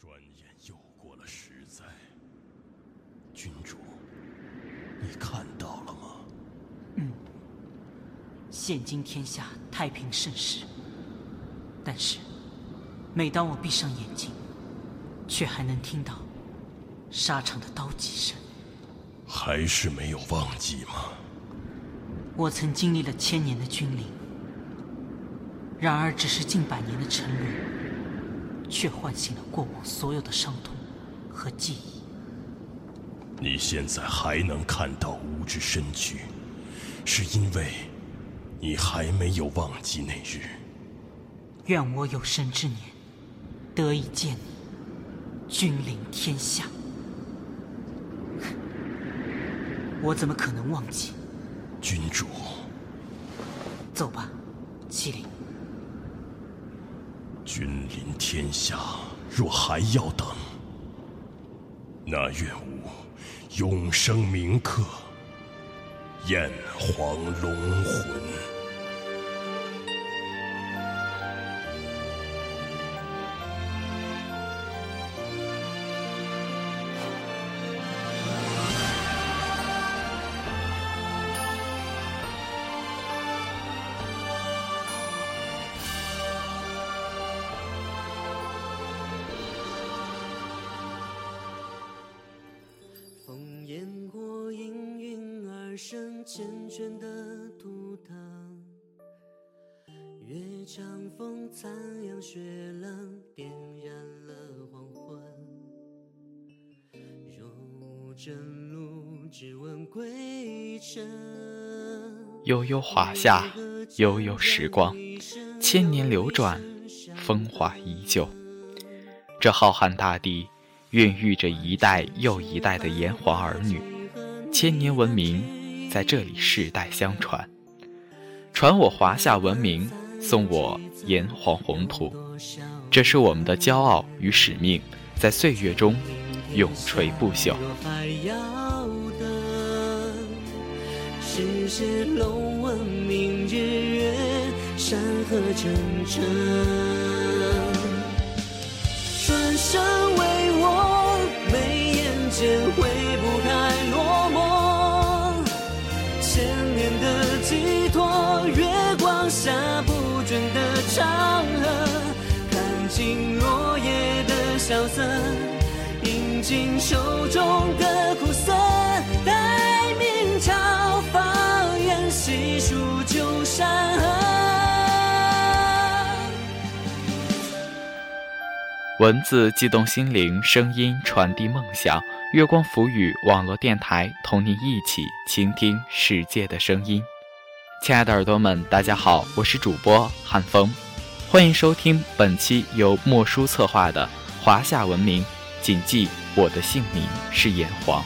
转眼又过了十载，君主，你看到了吗？嗯，现今天下太平盛世，但是每当我闭上眼睛，却还能听到沙场的刀戟声。还是没有忘记吗？我曾经历了千年的君临，然而只是近百年的沉沦，却唤醒了过往所有的伤痛和记忆。你现在还能看到吾之身躯，是因为你还没有忘记那日。愿我有生之年得以见你，君临天下。我怎么可能忘记？君主，走吧，麒麟。君临天下，若还要等，那愿吾永生铭刻燕皇龙魂。悠悠华夏，悠悠时光，千年流转，风华依旧。这浩瀚大地，孕育着一代又一代的炎黄儿女，千年文明。在这里世代相传，传我华夏文明，送我炎黄红土，这是我们的骄傲与使命，在岁月中永垂不朽。世写龙纹明日月山河缱绻转身为我眉眼间挥不开落寞。千年的寄托月光下不倦的长河看尽落叶的萧瑟饮尽手中的苦涩。文字激动心灵，声音传递梦想。月光浮语网络电台，同您一起倾听世界的声音。亲爱的耳朵们，大家好，我是主播汉风，欢迎收听本期由莫叔策划的《华夏文明》，谨记我的姓名是炎黄。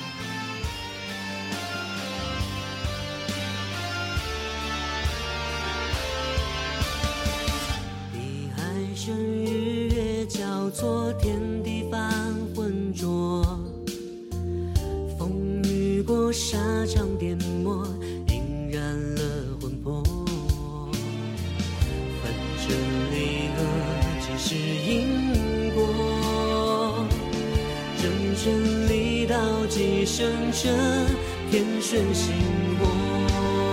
红尘里道几声折，偏顺心魔。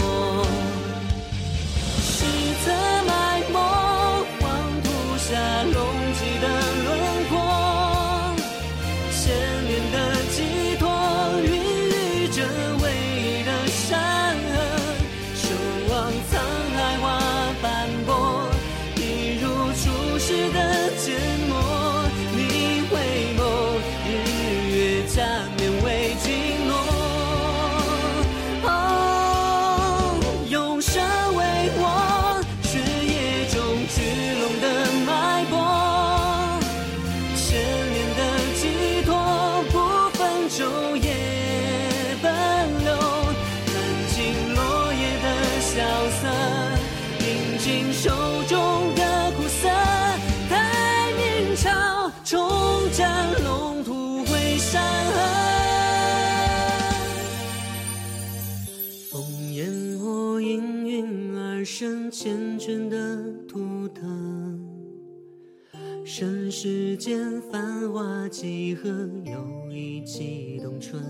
盛世间繁华几何，又一季冬春。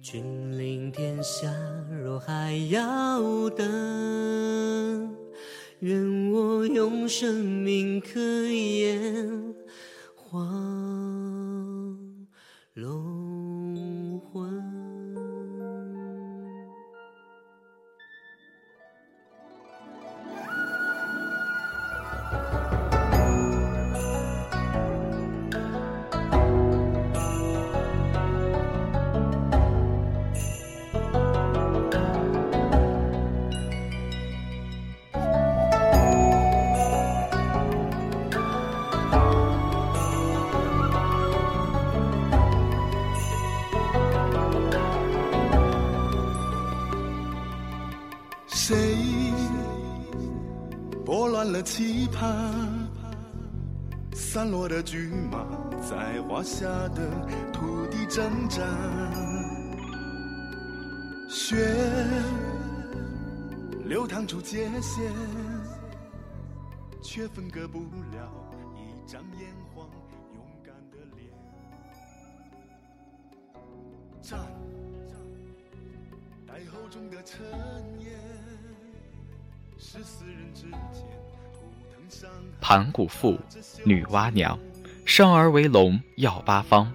君临天下，若还要等，愿我用生命刻验黄龙期盼，散落的骏马在华夏的土地征战，血流淌出界限，却分割不了一张炎黄勇敢的脸。战，待厚重的尘烟，是死人之间。盘古父，女娲娘，生而为龙，耀八方。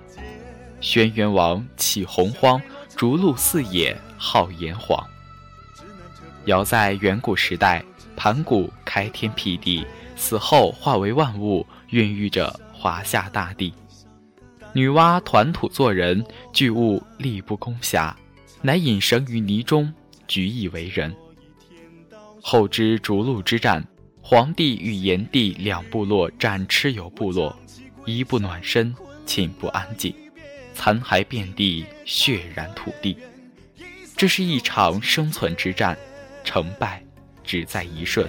轩辕王起洪荒，逐鹿四野，号炎黄。尧在远古时代，盘古开天辟地，死后化为万物，孕育着华夏大地。女娲团土做人，巨物力不攻下，乃隐神于泥中，举以为人。后之逐鹿之战。黄帝与炎帝两部落战蚩尤部落，一不暖身，寝不安静，残骸遍地，血染土地。这是一场生存之战，成败只在一瞬。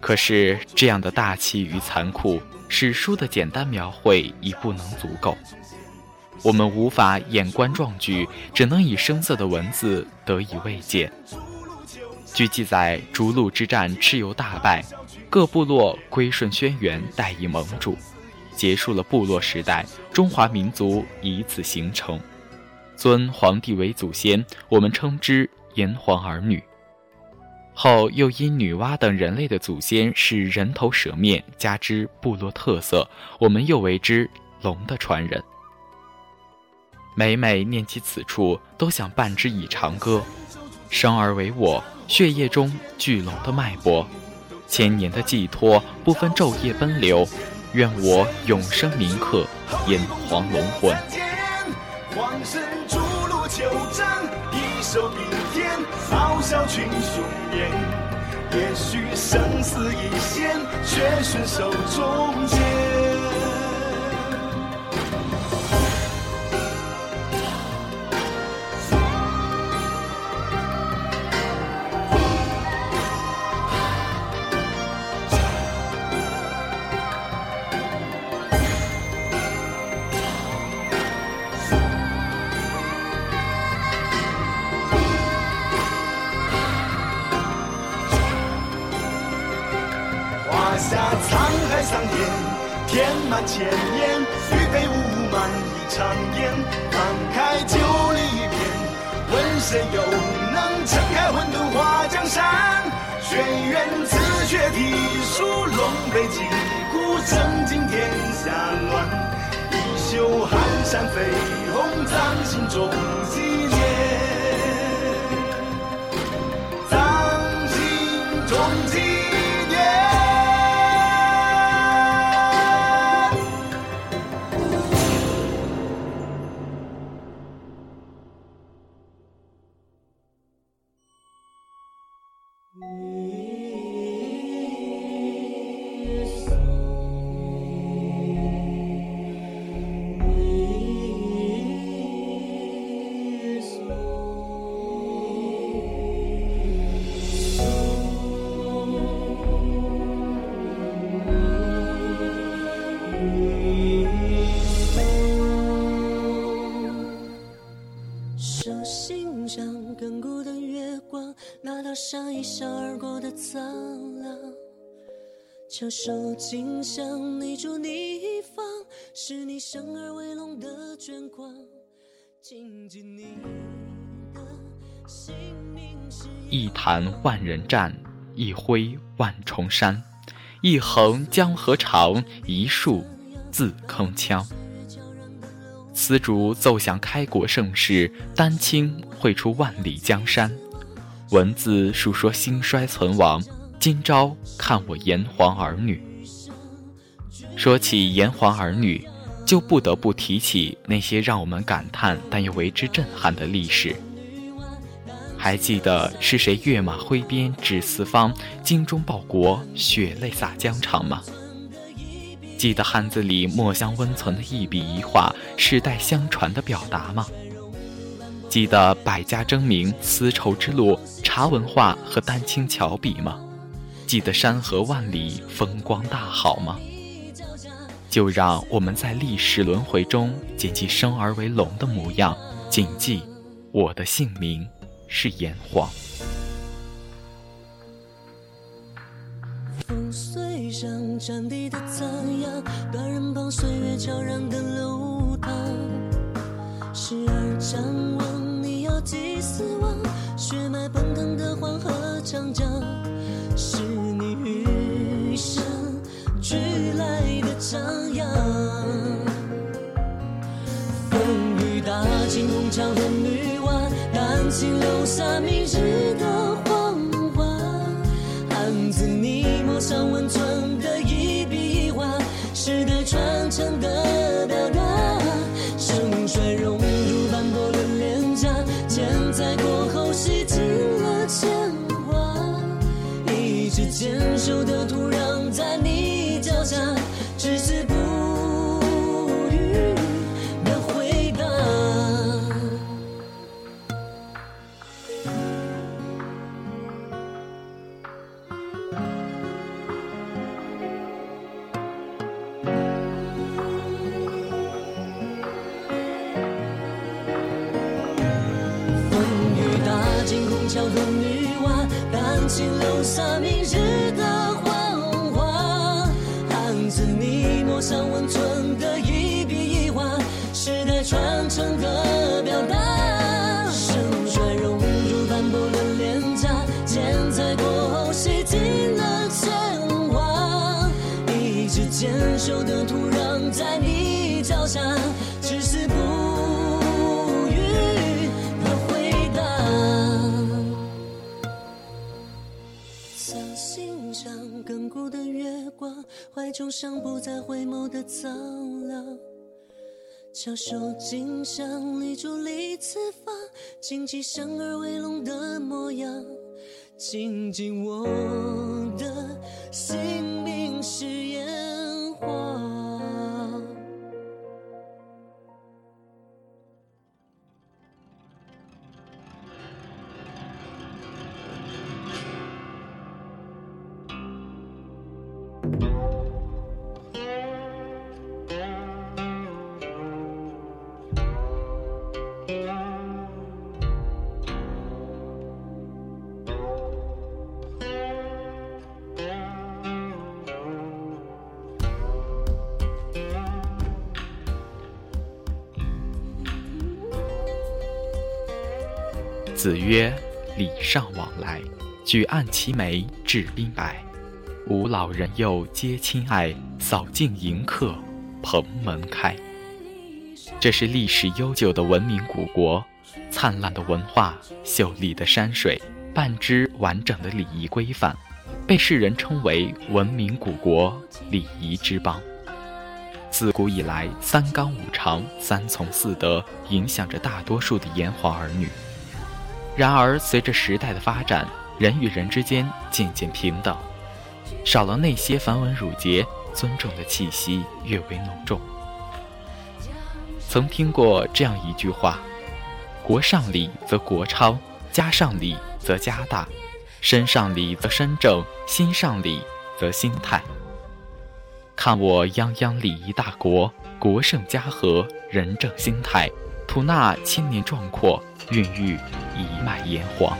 可是这样的大气与残酷，史书的简单描绘已不能足够，我们无法眼观壮举，只能以生涩的文字得以慰藉。据记载，逐鹿之战，蚩尤大败，各部落归顺轩辕，代以盟主，结束了部落时代。中华民族以此形成，尊皇帝为祖先，我们称之炎黄儿女。后又因女娲等人类的祖先是人头蛇面，加之部落特色，我们又为之龙的传人。每每念起此处，都想伴之以长歌，生而为我。血液中巨龙的脉搏，千年的寄托，不分昼夜奔流。愿我永生铭刻炎黄龙魂。黄神逐鹿求战，一手比天，咆哮群雄焰。也许生死一线，却顺手中剑。天满千言，玉佩无满一场烟，慷慨就立一片，问谁又能撑开混沌画江山？轩辕紫雀啼书，龙背击鼓，震惊天下乱。一袖寒山飞红，葬心中翘首尽向你祝你一方，是你生而为龙的眷光。谨记你的姓名是一弹万人战，一挥万重山。一横江河长，一竖字铿锵。丝竹奏响开国盛世，丹青绘出万里江山。文字述说兴衰存亡，今朝看我炎黄儿女。说起炎黄儿女，就不得不提起那些让我们感叹但又为之震撼的历史。还记得是谁跃马挥鞭指四方，精忠报国，血泪洒疆场吗？记得汉字里墨香温存的一笔一画，世代相传的表达吗？记得百家争鸣，丝绸之路，茶文化和丹青巧笔吗？记得山河万里，风光大好吗？就让我们在历史轮回中谨记生而为龙的模样，谨记我的姓名。是炎黄。风随上战地的残阳，断人旁岁月悄然的流淌。时而张望，你要祭死亡，血脉奔腾的黄河长江，惊红墙和女娲。丹青留下明日桥和女娲，丹青留下明日的黄花。汉字你墨上温存的一笔一画，时代传承的表达。盛衰融入斑驳的脸颊，千载过后洗尽了铅华。一直坚守的土壤在你脚下，怀中像不再回眸的苍凉，翘首尽向立柱立四方，谨记生而为龙的模样，谨记我的姓名是炎黄。子曰：“礼尚往来，举案齐眉，至宾白。吾老人幼皆亲爱，扫尽迎客，蓬门开。”这是历史悠久的文明古国，灿烂的文化，秀丽的山水，半支完整的礼仪规范，被世人称为文明古国、礼仪之邦。自古以来，三纲五常、三从四德影响着大多数的炎黄儿女。然而，随着时代的发展，人与人之间渐渐平等，少了那些繁文缛节，尊重的气息越为浓重。曾听过这样一句话：“国上礼则国昌，家上礼则家大，身上礼则身正，心上礼则心泰。”看我泱泱礼仪大国，国盛家和，人正心泰，吐纳千年壮阔。孕育一脉炎黄。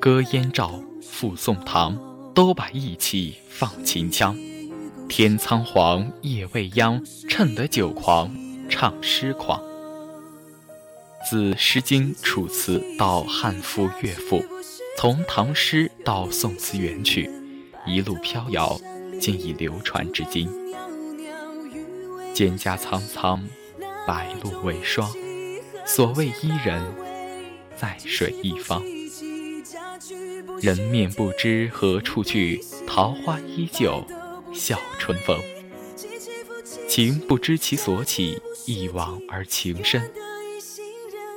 歌燕赵，赋宋唐，都把义气放秦腔。天苍黄，夜未央，趁得酒狂，唱诗狂。自《诗经》《楚辞》到汉赋、乐府，从唐诗到宋词元曲，一路飘摇，竟已流传至今。蒹葭苍苍，白露为霜。所谓伊人，在水一方。人面不知何处去，桃花依旧笑春风。情不知其所起，一往而情深。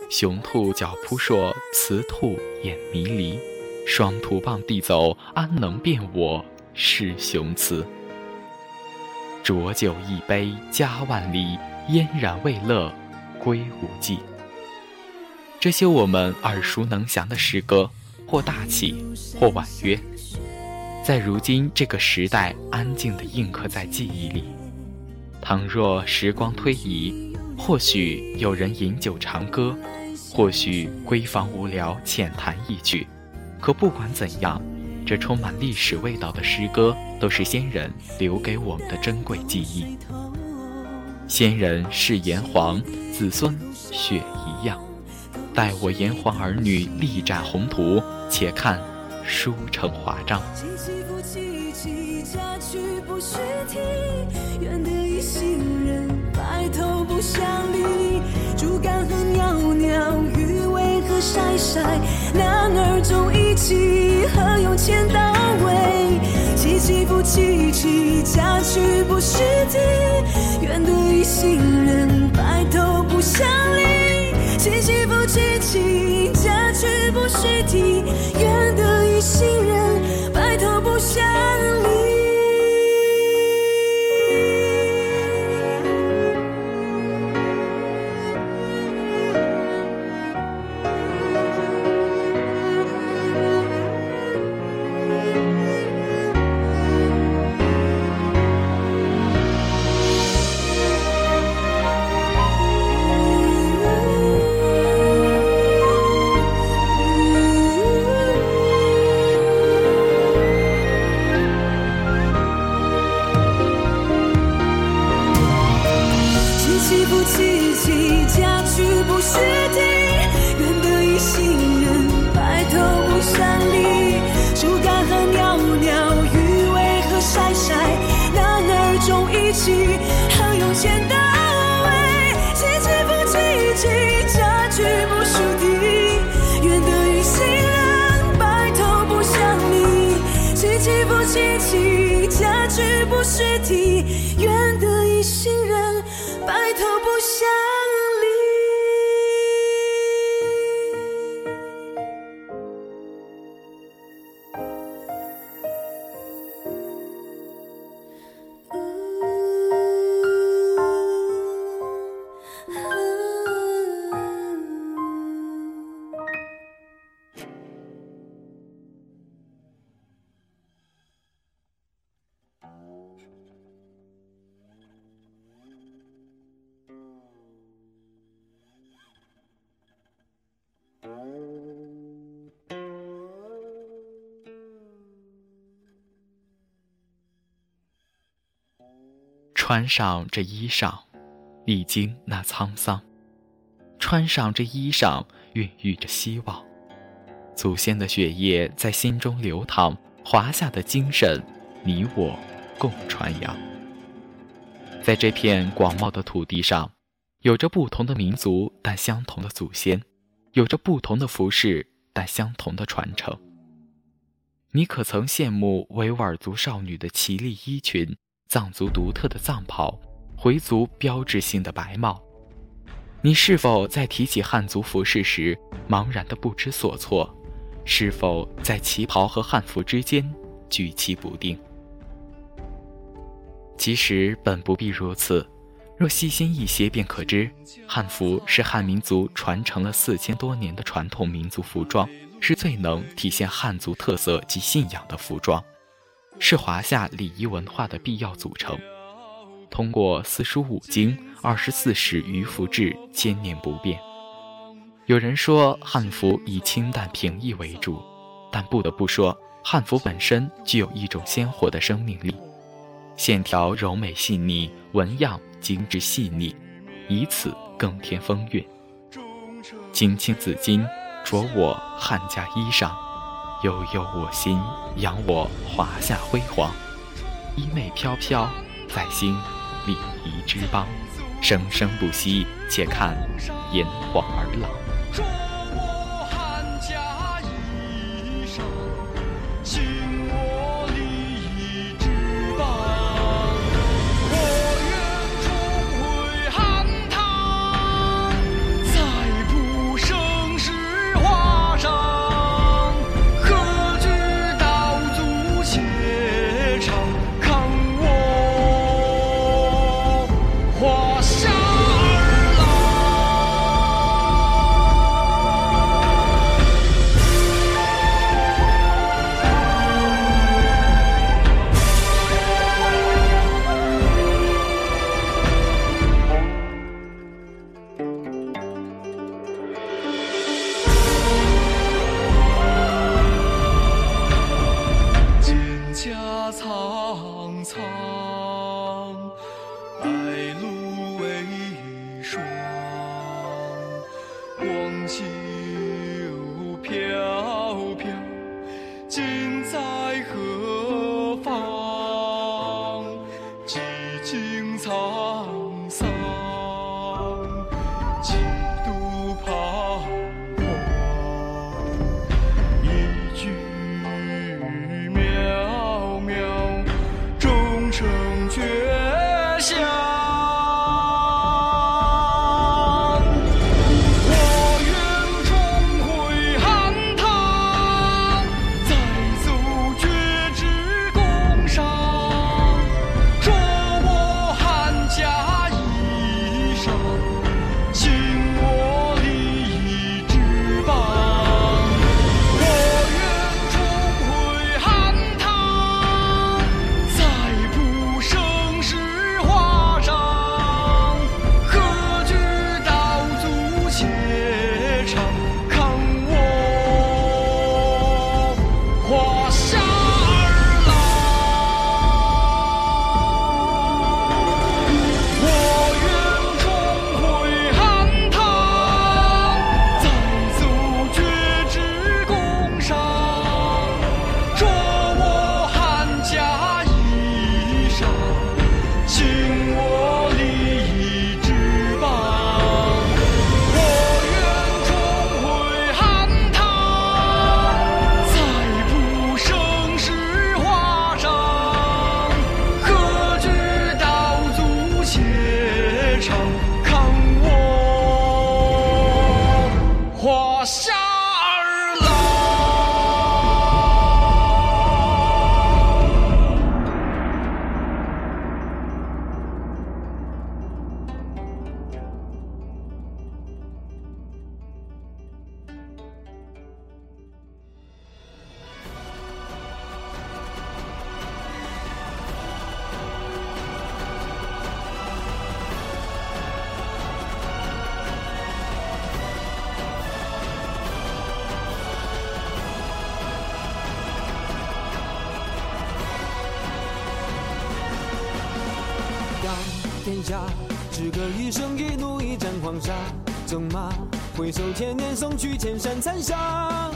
雄兔脚扑朔，雌兔眼迷离。双兔傍地走，安能辨我是雄雌？浊酒一杯家万里，燕然未勒归无计。这些我们耳熟能详的诗歌，或大气，或婉约，在如今这个时代安静地印刻在记忆里。倘若时光推移，或许有人饮酒长歌，或许闺房无聊浅谈一曲。可不管怎样，这充满历史味道的诗歌，都是先人留给我们的珍贵记忆。先人是炎黄，子孙血一样。待我炎黄儿女力展宏图，且看书成华章。不相离。竹竿何袅袅，鱼为何晒晒？男儿重义气，何用千刀为？凄凄复凄凄，嫁娶不须啼。愿得一心人白头不相离。凄凄复凄凄，嫁娶不须啼。穿上这衣裳，历经那沧桑；穿上这衣裳，孕育着希望。祖先的血液在心中流淌，华夏的精神，你我共传扬。在这片广袤的土地上，有着不同的民族，但相同的祖先；有着不同的服饰，但相同的传承。你可曾羡慕维吾尔族少女的绮丽衣裙？藏族独特的藏袍，回族标志性的白帽，你是否在提起汉族服饰时茫然的不知所措？是否在旗袍和汉服之间举棋不定？其实本不必如此，若细心一些便可知，汉服是汉民族传承了四千多年的传统民族服装，是最能体现汉族特色及信仰的服装，是华夏礼仪文化的必要组成。通过四书五经、二十四史于服制，千年不变。有人说汉服以清淡平易为主，但不得不说，汉服本身具有一种鲜活的生命力，线条柔美细腻，纹样精致细腻，以此更添风韵。青青子衿，着我汉家衣裳；悠悠我心，扬我华夏辉煌。衣袂飘飘，在兴礼仪之邦，生生不息。且看炎黄儿郎。天下，只隔一生，一怒一战黄沙。纵马回首，千年送去，千山残霞。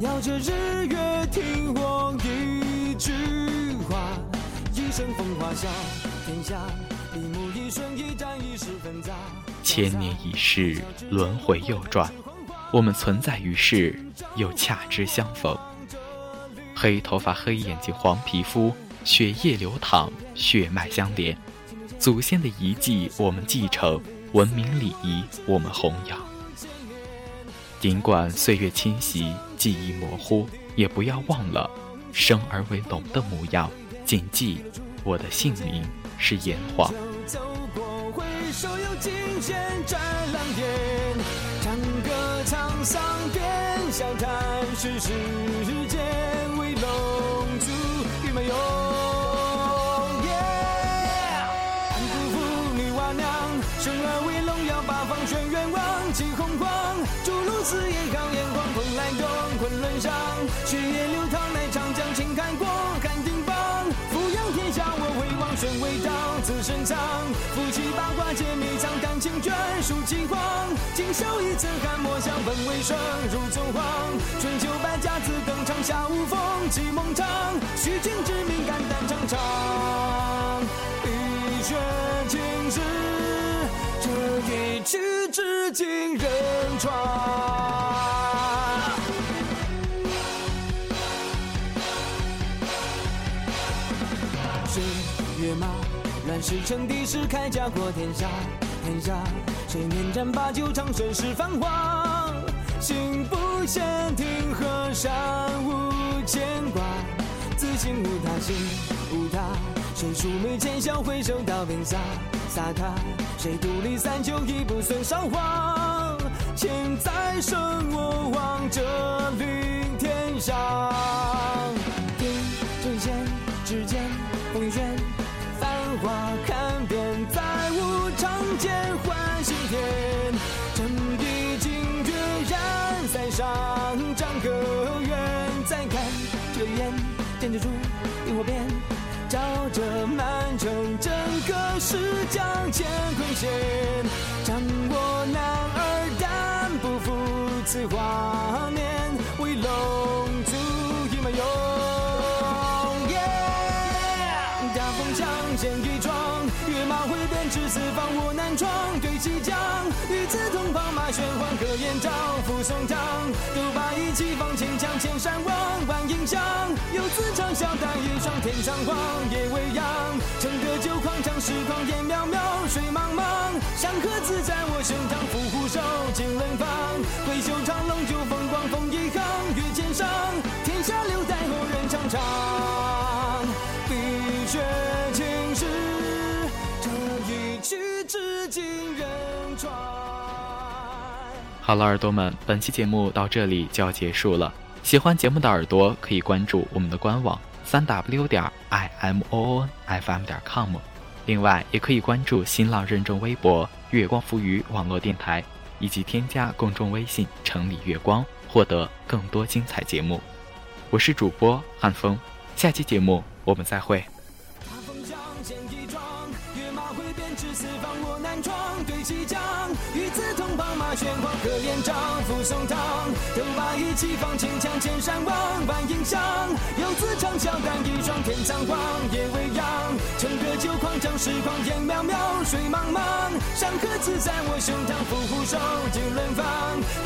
遥着日月听我一句话，一生风华笑。天下，一目一瞬，一战一世纷杂。千年已逝，轮回又转，我们存在于世，又恰知相逢。黑头发，黑眼睛，黄皮肤，血液流淌，血脉相连。祖先的遗迹，我们继承；文明礼仪，我们弘扬。尽管岁月侵袭，记忆模糊，也不要忘了生而为龙的模样。谨记，我的姓名是炎黄。笑谈是世间为龙族与蛮辕王，气洪荒，诸如此也高炎黄，蓬莱东，昆仑上，血液流淌，乃长江，青开国，汉定邦，俯仰天下，我为王，玄为道，自深藏，夫妻八卦皆秘藏，丹青卷，书气黄，今宵一次寒，墨香本为霜，如宗皇，春秋百家自登场，下无风，气梦长，虚君之名，肝胆长长，碧血青史，一曲至今仍传。谁跃马，乱世称帝时，铠甲过天下，天下谁念战把酒长盛世繁华？心不闲，庭和山无牵挂，自信无他，心无他。谁出眉浅笑，回首到冰洒，洒他。谁独立三秋，已不损韶华。千载生我望这领天下。个石江乾坤险。掌握男儿胆，不负此华年，为龙族一满勇。大风将，剑一撞，跃马挥鞭至四方，我难闯。对西江，与子同袍，马玄黄，可延昭，扶松堂。斗把一骑放千强，千山望，万影响。游子长啸带一双，天苍黄，夜未央。乘得酒狂唱，时光烟渺渺，水茫茫。山河自在我胸膛，伏虎手，金轮放。挥袖长龙，就风光，风一行，越千上。天下留待后人尝尝。碧血青史，这一曲至今仍传。好了，耳朵们，本期节目到这里就要结束了。喜欢节目的耳朵可以关注我们的官网三 w 点 i m o n f m 点 com，另外也可以关注新浪认证微博“月光浮鱼网络电台”，以及添加公众微信“城里月光”，获得更多精彩节目。我是主播汉风，下期节目我们再会。玄黄，可延昭，扶松堂。斗把一气放千枪，千山望，万影响。游子长啸胆一双，天苍黄，夜未央。乘得酒狂将，时光烟渺渺，水茫茫。山河自在我胸膛，伏虎手，金轮放。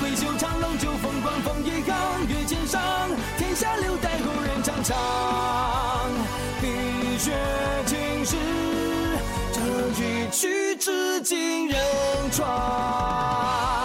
挥袖长龙，就风光，风一行，越千上。天下留待后人尝尝。碧血青史，这一曲至今仍传。